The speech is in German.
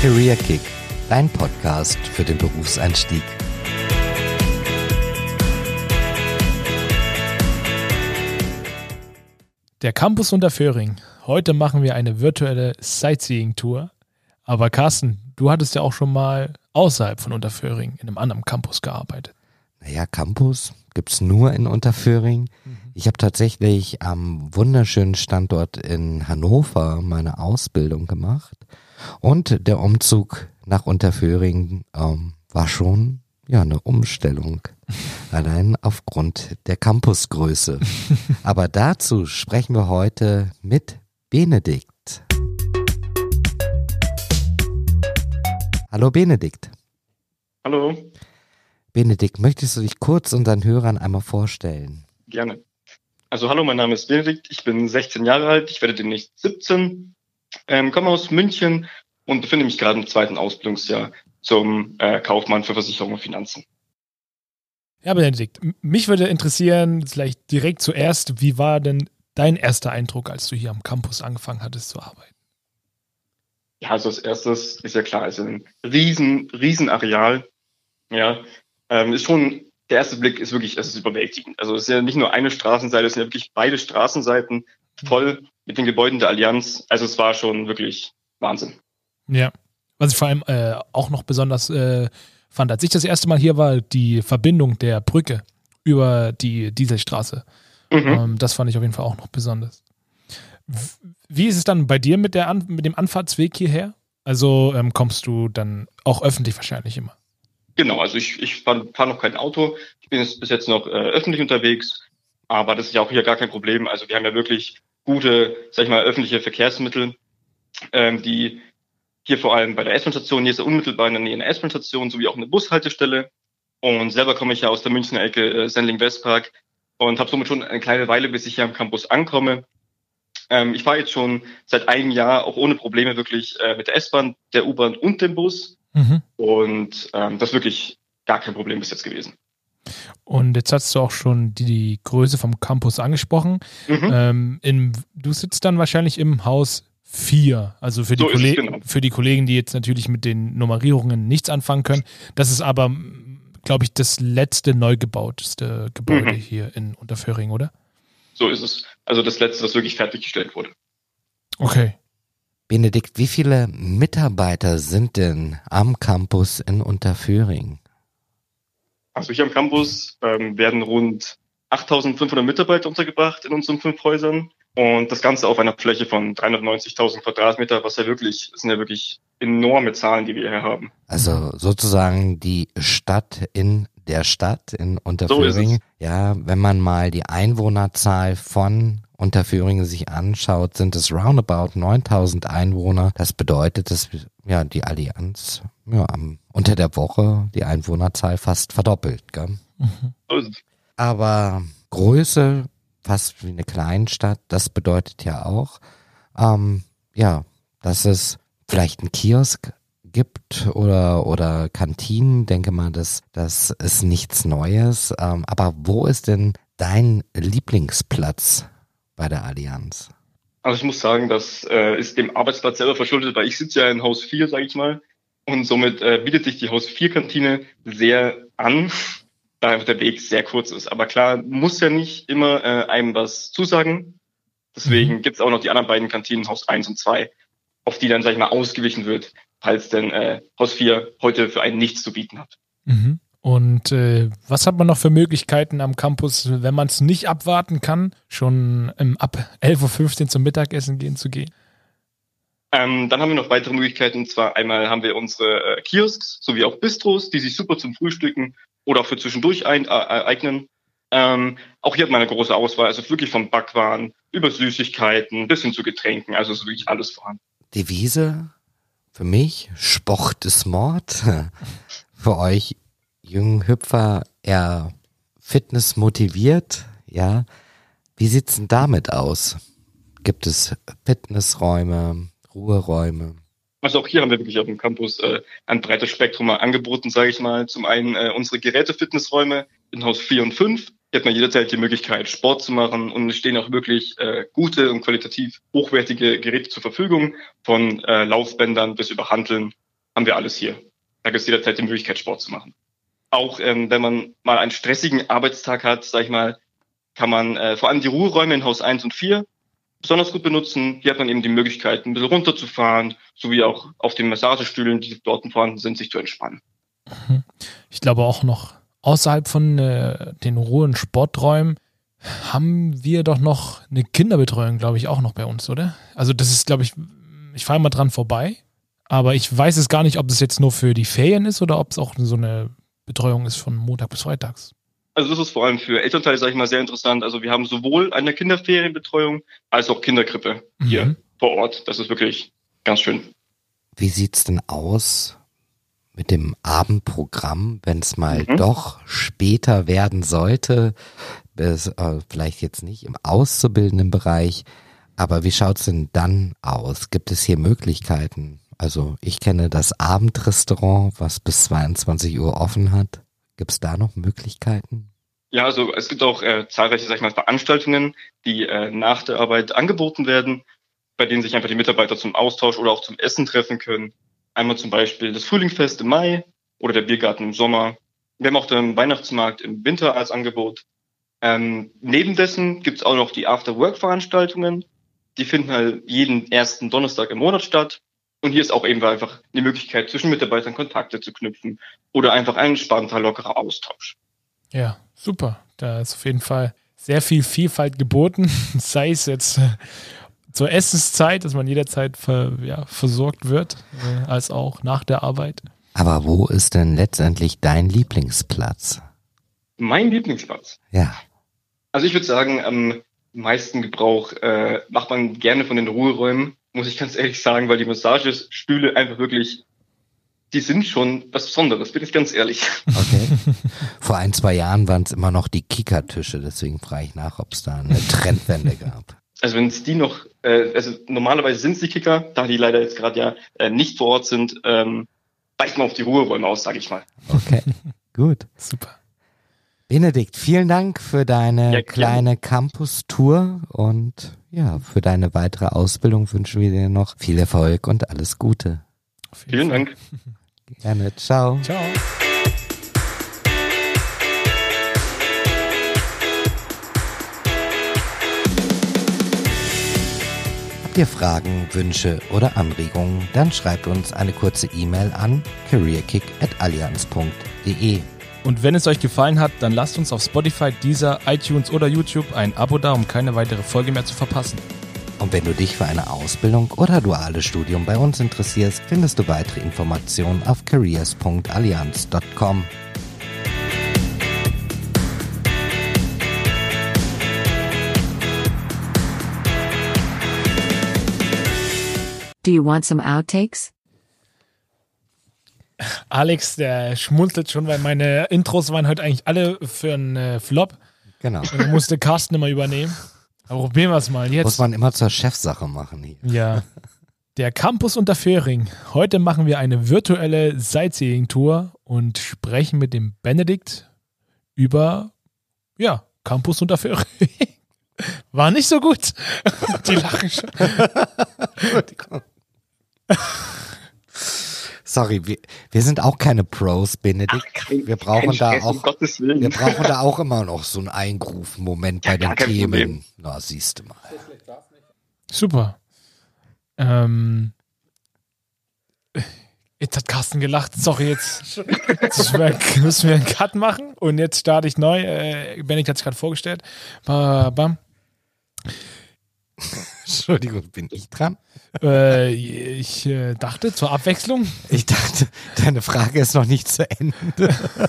Career Kick, dein Podcast für den Berufseinstieg. Der Campus Unterföhring. Heute machen wir eine virtuelle Sightseeing-Tour. Aber Carsten, du hattest ja auch schon mal außerhalb von Unterföhring in einem anderen Campus gearbeitet. Naja, Campus gibt's nur in Unterföhring. Ich habe tatsächlich am wunderschönen Standort in Hannover meine Ausbildung gemacht. Und der Umzug nach Unterföhring ähm, war schon ja eine Umstellung. Allein aufgrund der Campusgröße. Aber dazu sprechen wir heute mit Benedikt. Hallo Benedikt. Hallo, Benedikt, möchtest du dich kurz unseren Hörern einmal vorstellen? gerne. Also hallo, mein Name ist Benedikt, ich bin 16 Jahre alt, ich werde demnächst 17, ähm, komme aus München und befinde mich gerade im zweiten Ausbildungsjahr zum äh, Kaufmann für Versicherung und Finanzen. Ja, Benedikt, mich würde interessieren, vielleicht direkt zuerst, wie war denn dein erster Eindruck, als du hier am Campus angefangen hattest zu arbeiten? Ja, also als erstes ist ja klar, also ein riesen, riesen Areal, ja, ähm, ist schon, der erste Blick ist wirklich, es ist überwältigend. Also es ist ja nicht nur eine Straßenseite, es sind ja wirklich beide Straßenseiten voll mit den Gebäuden der Allianz. Also es war schon wirklich Wahnsinn. Ja. Was ich vor allem äh, auch noch besonders äh, fand, als ich das erste Mal hier war, die Verbindung der Brücke über die Dieselstraße. Mhm. Ähm, das fand ich auf jeden Fall auch noch besonders. Wie ist es dann bei dir mit, der An mit dem Anfahrtsweg hierher? Also ähm, kommst du dann auch öffentlich wahrscheinlich immer? Genau, also ich, ich fahre fahr noch kein Auto. Ich bin jetzt bis jetzt noch äh, öffentlich unterwegs, aber das ist ja auch hier gar kein Problem. Also wir haben ja wirklich gute, sag ich mal, öffentliche Verkehrsmittel, ähm, die hier vor allem bei der S-Bahn-Station, hier ist ja unmittelbar in der Nähe eine S-Bahn-Station, sowie auch eine Bushaltestelle. Und selber komme ich ja aus der Münchner Ecke äh, Sendling-Westpark und habe somit schon eine kleine Weile, bis ich hier am Campus ankomme. Ähm, ich fahre jetzt schon seit einem Jahr auch ohne Probleme wirklich äh, mit der S-Bahn, der U-Bahn und dem Bus. Mhm. Und ähm, das ist wirklich gar kein Problem bis jetzt gewesen. Und jetzt hast du auch schon die, die Größe vom Campus angesprochen. Mhm. Ähm, in, du sitzt dann wahrscheinlich im Haus 4. Also für die, So Kolleg genau. für die Kollegen, die jetzt natürlich mit den Nummerierungen nichts anfangen können. Das ist aber, glaube ich, das letzte neu gebauteste Gebäude Mhm. hier in Unterföhring, oder? So ist es. Also das letzte, was wirklich fertiggestellt wurde. Okay. Benedikt, wie viele Mitarbeiter sind denn am Campus in Unterföhring? Also hier am Campus ähm, werden rund 8500 Mitarbeiter untergebracht in unseren fünf Häusern. Und das Ganze auf einer Fläche von 390.000 Quadratmeter, was ja wirklich, das sind ja wirklich enorme Zahlen, die wir hier haben. Also sozusagen die Stadt in der Stadt in So Unterföhring. ist ja, wenn man mal die Einwohnerzahl von Unterföhring sich anschaut, sind es roundabout 9000 Einwohner. Das bedeutet, dass ja die Allianz ja, am, unter der Woche die Einwohnerzahl fast verdoppelt. Gell? Mhm. Aber Größe, fast wie eine Kleinstadt, das bedeutet ja auch, ähm, ja, dass es vielleicht einen Kiosk gibt oder, oder Kantinen. Denke mal, das, das ist nichts Neues. Ähm, aber wo ist denn dein Lieblingsplatz bei der Allianz? Also ich muss sagen, das äh, ist dem Arbeitsplatz selber verschuldet, weil ich sitze ja in Haus 4, sage ich mal. Und somit äh, bietet sich die Haus 4-Kantine sehr an, da einfach der Weg sehr kurz ist. Aber klar, muss ja nicht immer äh, einem was zusagen. Deswegen gibt's auch noch die anderen beiden Kantinen, Haus 1 und 2, auf die dann, sag ich mal, ausgewichen wird, falls denn äh, Haus 4 heute für einen nichts zu bieten hat. Mhm. Und äh, was hat man noch für Möglichkeiten am Campus, wenn man es nicht abwarten kann, schon ähm, ab 11.15 Uhr zum Mittagessen gehen zu gehen? Ähm, dann haben wir noch weitere Möglichkeiten. Und zwar einmal haben wir unsere äh, Kiosks sowie auch Bistros, die sich super zum Frühstücken oder auch für zwischendurch ein, äh, eignen. Ähm, auch hier hat man eine große Auswahl, also wirklich von Backwaren über Süßigkeiten bis hin zu Getränken. Also ist wirklich alles vorhanden. Devise für mich, Sport ist Mord. Für euch jungen Hüpfer eher Fitness motiviert, ja. Wie sieht's denn damit aus? Gibt es Fitnessräume, Ruheräume? Also auch hier haben wir wirklich auf dem Campus äh, ein breites Spektrum an Angeboten, sage ich mal. Zum einen äh, unsere Geräte-Fitnessräume in Haus 4 und 5. Hier hat man jederzeit die Möglichkeit, Sport zu machen und es stehen auch wirklich äh, gute und qualitativ hochwertige Geräte zur Verfügung, von äh, Laufbändern bis über Hanteln haben wir alles hier. Da gibt es jederzeit die Möglichkeit, Sport zu machen. Auch ähm, wenn man mal einen stressigen Arbeitstag hat, sag ich mal, kann man äh, vor allem die Ruheräume in Haus 1 und 4 besonders gut benutzen. Hier hat man eben die Möglichkeit, ein bisschen runterzufahren, sowie auch auf den Massagestühlen, die dort vorhanden sind, sich zu entspannen. Mhm. Ich glaube auch noch außerhalb von äh, den Ruhe- Sporträumen haben wir doch noch eine Kinderbetreuung, glaube ich, auch noch bei uns, oder? Also das ist, glaube ich, ich fahre mal dran vorbei, aber ich weiß es gar nicht, ob es jetzt nur für die Ferien ist oder ob es auch so eine Betreuung ist von Montag bis Freitags. Also das ist vor allem für Elternteile, sage ich mal, sehr interessant. Also wir haben sowohl eine Kinderferienbetreuung als auch Kinderkrippe hier mhm. vor Ort. Das ist wirklich ganz schön. Wie sieht's denn aus mit dem Abendprogramm, wenn es mal mhm. doch später werden sollte? Bis, äh, vielleicht jetzt nicht im auszubildenden Bereich, aber wie schaut's denn dann aus? Gibt es hier Möglichkeiten? Also ich kenne das Abendrestaurant, was bis 22 Uhr offen hat. Gibt es da noch Möglichkeiten? Ja, also es gibt auch äh, zahlreiche sag ich mal, Veranstaltungen, die äh, nach der Arbeit angeboten werden, bei denen sich einfach die Mitarbeiter zum Austausch oder auch zum Essen treffen können. Einmal zum Beispiel das Frühlingsfest im Mai oder der Biergarten im Sommer. Wir haben auch den Weihnachtsmarkt im Winter als Angebot. Ähm, neben dessen gibt es auch noch die After-Work-Veranstaltungen. Die finden halt jeden ersten Donnerstag im Monat statt. Und hier ist auch eben einfach die Möglichkeit, zwischen Mitarbeitern Kontakte zu knüpfen oder einfach ein entspannter, lockerer Austausch. Ja, super. Da ist auf jeden Fall sehr viel Vielfalt geboten, sei es jetzt äh, zur Essenszeit, dass man jederzeit ver, ja, versorgt wird, äh, als auch nach der Arbeit. Aber wo ist denn letztendlich dein Lieblingsplatz? Mein Lieblingsplatz? Ja. Also ich würde sagen, am meisten Gebrauch äh, macht man gerne von den Ruheräumen muss ich ganz ehrlich sagen, weil die Massagestühle einfach wirklich, die sind schon was Besonderes, bin ich ganz ehrlich. Okay. Vor ein, zwei Jahren waren es immer noch die Kickertische, deswegen frage ich nach, ob es da eine Trendwende gab. Also wenn es die noch, äh, also normalerweise sind es die Kicker, da die leider jetzt gerade ja äh, nicht vor Ort sind, ähm, weicht man auf die Ruheräume aus, sage ich mal. Okay, gut. Super. Benedikt, vielen Dank für deine ja, kleine Campus-Tour und ja, für deine weitere Ausbildung wünschen wir dir noch viel Erfolg und alles Gute. Vielen Dank. Gerne. Ciao. Ciao. Habt ihr Fragen, Wünsche oder Anregungen, dann schreibt uns eine kurze E-Mail an careerkick.allianz.de. Und wenn es euch gefallen hat, dann lasst uns auf Spotify, Deezer, iTunes oder YouTube ein Abo da, um keine weitere Folge mehr zu verpassen. Und wenn du dich für eine Ausbildung oder duales Studium bei uns interessierst, findest du weitere Informationen auf careers.allianz.com. Do you want some outtakes? Alex, der schmunzelt schon, weil meine Intros waren heute eigentlich alle für einen äh, Flop. Genau. Und dann musste Carsten immer übernehmen. Aber probieren wir es mal jetzt. Muss man immer zur Chefsache machen hier. Ja. Der Campus unter Föhring. Heute machen wir eine virtuelle Sightseeing-Tour und sprechen mit dem Benedikt über, ja, Campus unter Föhring. War nicht so gut. Die lachen schon. Sorry, wir, wir sind auch keine Pros, Benedikt. Ach, kein, wir brauchen da Stress, auch, um wir brauchen da auch immer noch so einen Eingruf-Moment ja, bei den Themen. Problem. Na, siehst du mal. Super. Ähm, jetzt hat Carsten gelacht. Sorry, jetzt, jetzt müssen wir einen Cut machen. Und jetzt starte ich neu. Äh, Benedikt hat sich gerade vorgestellt. Bam. Entschuldigung, bin ich dran? Äh, ich äh, dachte zur Abwechslung. Ich dachte, deine Frage ist noch nicht zu Ende.